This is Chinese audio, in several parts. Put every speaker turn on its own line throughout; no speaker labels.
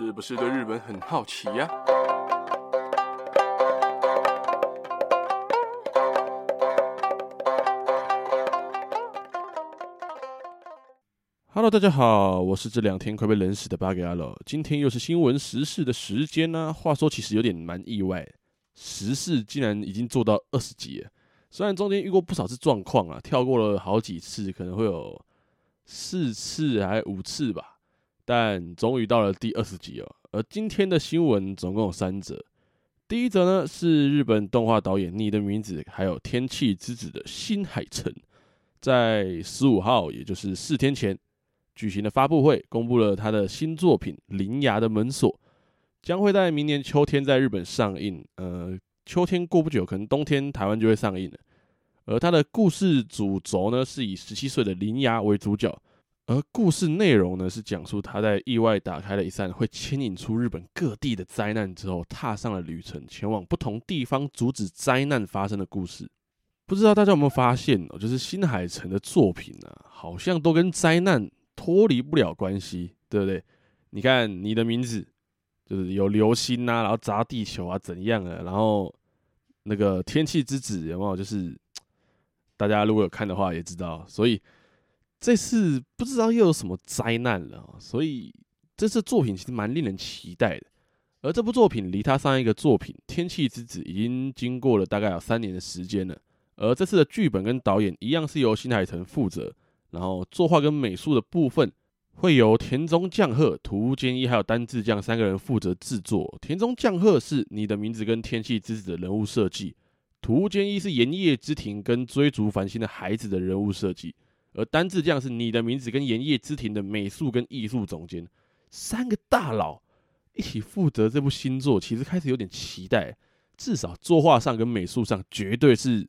是不是对日本很好奇呀？Hello，大家好，我是这两天快被冷死的巴给阿乐。今天又是新闻时事的时间呢、话说，其实有点蛮意外，时事竟然已经做到二十集了。虽然中间遇过不少次状况啊，跳过了好几次，可能会有四次还五次吧。但终于到了第二十集了，而今天的新闻总共有三则。第一则呢是日本动画导演你的名字还有天气之子的新海诚，在十五号，也就是四天前举行的发布会，公布了他的新作品《铃芽的门锁》，将会在明年秋天在日本上映。呃，秋天过不久，可能冬天台湾就会上映了。而他的故事主轴呢是以十七岁的铃芽为主角。而故事内容呢，是讲述他在意外打开了一扇会牵引出日本各地的灾难之后，踏上了旅程，前往不同地方阻止灾难发生的故事。不知道大家有没有发现哦，就是新海诚的作品啊，好像都跟灾难脱离不了关系，对不对？你看你的名字，就是有流星呐、啊，然后砸地球啊，怎样啊？然后那个天气之子有没有？就是大家如果有看的话，也知道，所以。这次不知道又有什么灾难了，所以这次作品其实蛮令人期待的。而这部作品离他上一个作品《天气之子》已经经过了大概有三年的时间了。而这次的剧本跟导演一样是由新海诚负责，然后作画跟美术的部分会由田中将贺、土屋健一还有丹治将三个人负责制作。田中将贺是你的名字跟天气之子的人物设计，土屋健一是炎夜之庭跟追逐繁星的孩子的人物设计。而单治将是你的名字跟炎夜之庭的美术跟艺术总监，三个大佬一起负责这部新作，其实开始有点期待。至少作画上跟美术上绝对是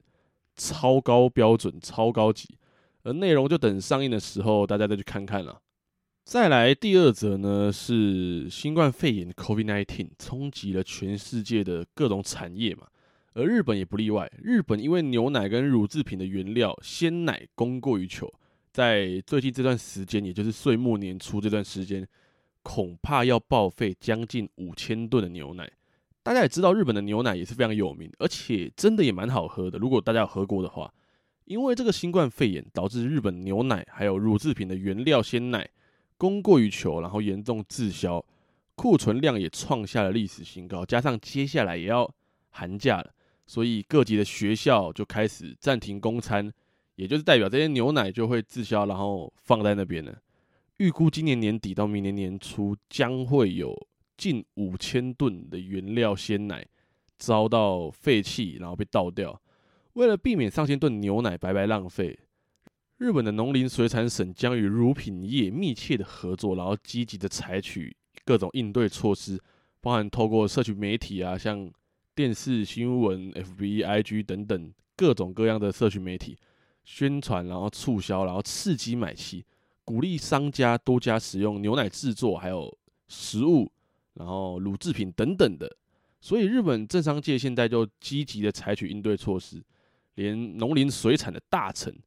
超高标准、超高级。而内容就等上映的时候大家再去看看了。再来第二则呢，是新冠肺炎 （COVID-19） 冲击了全世界的各种产业嘛。而日本也不例外，日本因为牛奶跟乳制品的原料鲜奶供过于求，在最近这段时间，也就是岁末年初这段时间，恐怕要报废将近五千吨的牛奶。大家也知道，日本的牛奶也是非常有名，而且真的也蛮好喝的。如果大家有喝过的话，因为这个新冠肺炎导致日本牛奶还有乳制品的原料鲜奶供过于求，然后严重滞销，库存量也创下了历史新高。加上接下来也要寒假了。所以各级的学校就开始暂停供餐，也就是代表这些牛奶就会滞销，然后放在那边了。预估今年年底到明年年初，将会有近五千吨的原料鲜奶遭到废弃，然后被倒掉。为了避免上千吨牛奶白白浪费，日本的农林水产省将与乳品业密切的合作，然后积极的采取各种应对措施，包含透过社群媒体啊，像。电视新闻、FB、IG 等等各种各样的社群媒体宣传，然后促销，然后刺激买气，鼓励商家多加使用牛奶制作，还有食物，然后乳制品等等的。所以日本政商界现在就积极的采取应对措施，连农林水产的大臣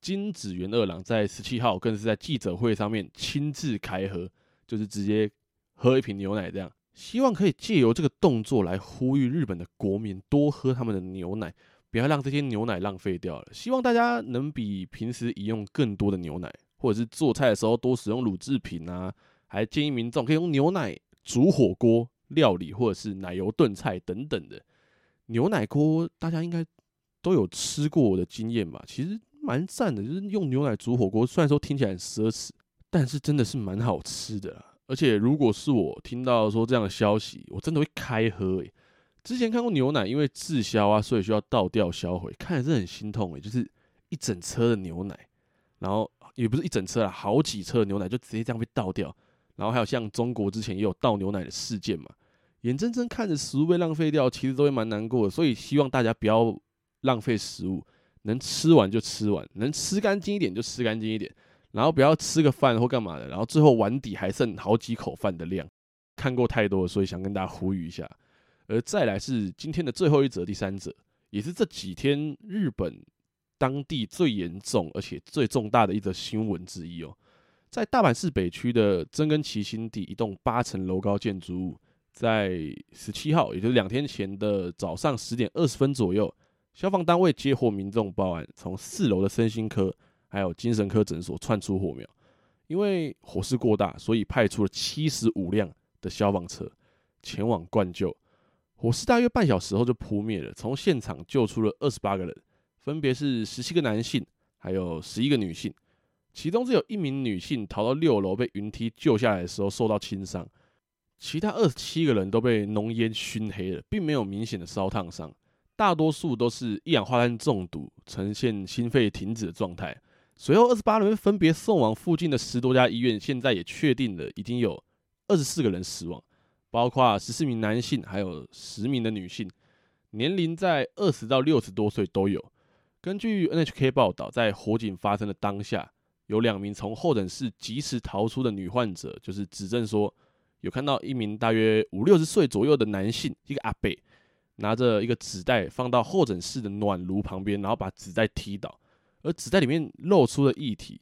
金子元二郎在十七号更是在记者会上面亲自开喝，就是直接喝一瓶牛奶这样。希望可以借由这个动作来呼吁日本的国民多喝他们的牛奶，不要让这些牛奶浪费掉了。希望大家能比平时饮用更多的牛奶，或者是做菜的时候多使用乳制品啊。还建议民众可以用牛奶煮火锅料理，或者是奶油炖菜等等的。牛奶锅大家应该都有吃过的经验吧？其实蛮赞的，就是用牛奶煮火锅，虽然说听起来很奢侈，但是真的是蛮好吃的。而且，如果是我听到说这样的消息，我真的会开喝诶。之前看过牛奶因为滞销啊，所以需要倒掉销毁，看着是很心痛诶。就是一整车的牛奶，然后也不是一整车啦，好几车的牛奶就直接这样被倒掉。然后还有像中国之前也有倒牛奶的事件嘛，眼睁睁看着食物被浪费掉，其实都会蛮难过的。所以希望大家不要浪费食物，能吃完就吃完，能吃干净一点就吃干净一点。然后不要吃个饭或干嘛的，然后最后碗底还剩好几口饭的量，看过太多了，所以想跟大家呼吁一下。而再来是今天的最后一则，第三则，也是这几天日本当地最严重而且最重大的一则新闻之一哦。在大阪市北区的曾根崎新地一栋八层楼高建筑物，在十七号，也就是两天前的早上十点二十分左右，消防单位接获民众报案，从四楼的身心科还有精神科诊所窜出火苗。因为火势过大，所以派出了七十五辆的消防车前往灌救。火势大约半小时后就扑灭了，从现场救出了二十八个人，分别是十七个男性，还有十一个女性。其中只有一名女性逃到六楼，被云梯救下来的时候受到轻伤，其他二十七个人都被浓烟熏黑了，并没有明显的烧烫伤，大多数都是一氧化碳中毒，呈现心肺停止的状态。随后二十八人分别送往附近的十多家医院，现在也确定了已经有二十四个人死亡，包括十四名男性，还有十名的女性，年龄在二十到六十多岁都有。根据 NHK 报道，在火警发生的当下，有两名从候诊室及时逃出的女患者，就是指证说有看到一名大约五六十岁左右的男性，一个阿伯，拿着一个纸袋放到候诊室的暖炉旁边，然后把纸袋踢倒，而纸袋里面露出了液体，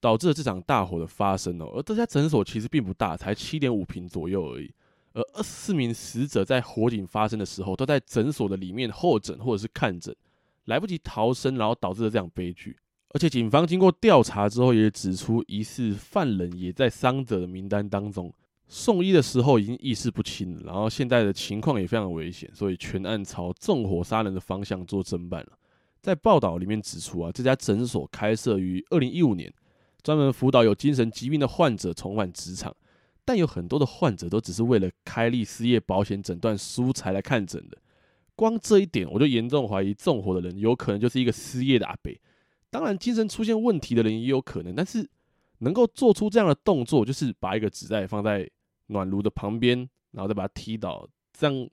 导致了这场大火的发生哦。而这家诊所其实并不大，才七点五平左右而已。而二十四名死者在火警发生的时候都在诊所的里面候诊或者是看诊，来不及逃生，然后导致了这场悲剧。而且警方经过调查之后，也指出疑似犯人也在伤者的名单当中。送医的时候已经意识不清，然后现在的情况也非常危险，所以全案朝纵火杀人的方向做侦办了。在报道里面指出啊，这家诊所开设于二零一五年，专门辅导有精神疾病的患者重返职场，但有很多的患者都只是为了开立失业保险诊断书才来看诊的。光这一点，我就严重怀疑纵火的人有可能就是一个失业的阿伯。当然，精神出现问题的人也有可能，但是能够做出这样的动作，就是把一个纸袋放在暖炉的旁边，然后再把它踢倒，这样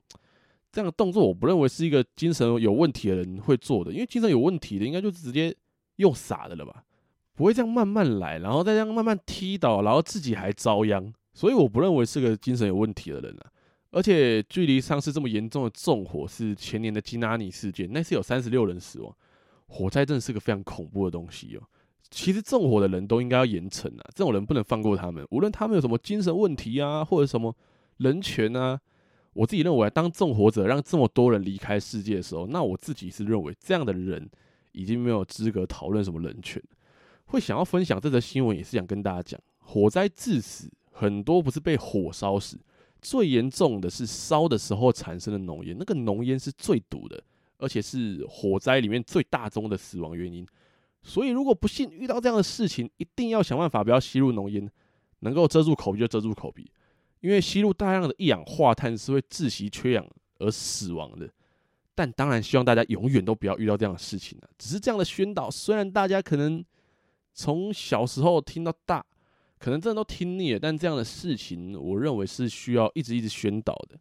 这样的动作，我不认为是一个精神有问题的人会做的，因为精神有问题的应该就直接用傻的了吧，不会这样慢慢来，然后再这样慢慢踢倒，然后自己还遭殃，所以我不认为是个精神有问题的人啊。而且距离上次这么严重的纵火是前年的金阿尼事件，那次有三十六人死亡。火灾真的是个非常恐怖的东西哦。其实纵火的人都应该要严惩啊，这种人不能放过他们。无论他们有什么精神问题啊，或者什么人权啊，我自己认为，当纵火者让这么多人离开世界的时候，那我自己是认为这样的人已经没有资格讨论什么人权。会想要分享这则新闻，也是想跟大家讲，火灾致死很多不是被火烧死，最严重的是烧的时候产生的浓烟，那个浓烟是最毒的。而且是火灾里面最大宗的死亡原因，所以如果不幸遇到这样的事情，一定要想办法不要吸入浓烟，能够遮住口鼻就遮住口鼻，因为吸入大量的一氧化碳是会窒息缺氧而死亡的。但当然希望大家永远都不要遇到这样的事情啊！只是这样的宣导，虽然大家可能从小时候听到大，可能真的都听腻了，但这样的事情，我认为是需要一直一直宣导的。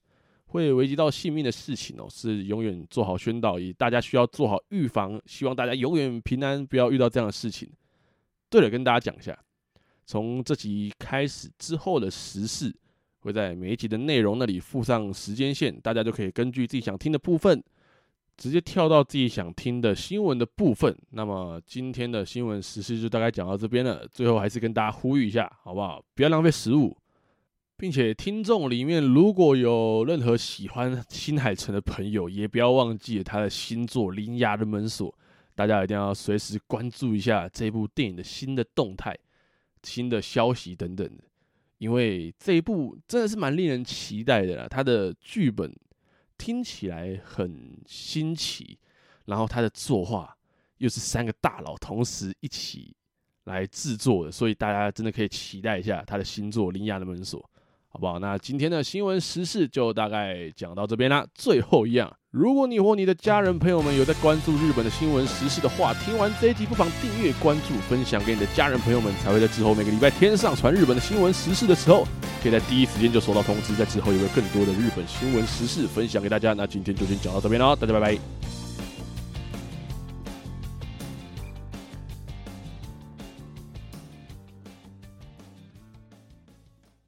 会危及到性命的事情哦，是永远做好宣导，以大家需要做好预防，希望大家永远平安，不要遇到这样的事情。对了，跟大家讲一下，从这集开始之后的时事，会在每一集的内容那里附上时间线，大家就可以根据自己想听的部分，直接跳到自己想听的新闻的部分。那么今天的新闻时事就大概讲到这边了，最后还是跟大家呼吁一下，好不好？不要浪费食物。并且听众里面如果有任何喜欢新海诚的朋友，也不要忘记他的新作《铃芽的门锁》，大家一定要随时关注一下这部电影的新的动态、新的消息等等的，因为这一部真的是蛮令人期待的啦。他的剧本听起来很新奇，然后他的作画又是三个大佬同时一起来制作的，所以大家真的可以期待一下他的新作《铃芽的门锁》。好不好？那今天的新闻时事就大概讲到这边啦。最后一样，如果你或你的家人朋友们有在关注日本的新闻时事的话，听完这一集不妨订阅、关注、分享给你的家人朋友们，才会在之后每个礼拜天上传日本的新闻时事的时候，可以在第一时间就收到通知，在之后也会更多的日本新闻时事分享给大家。那今天就先讲到这边喽，大家拜拜。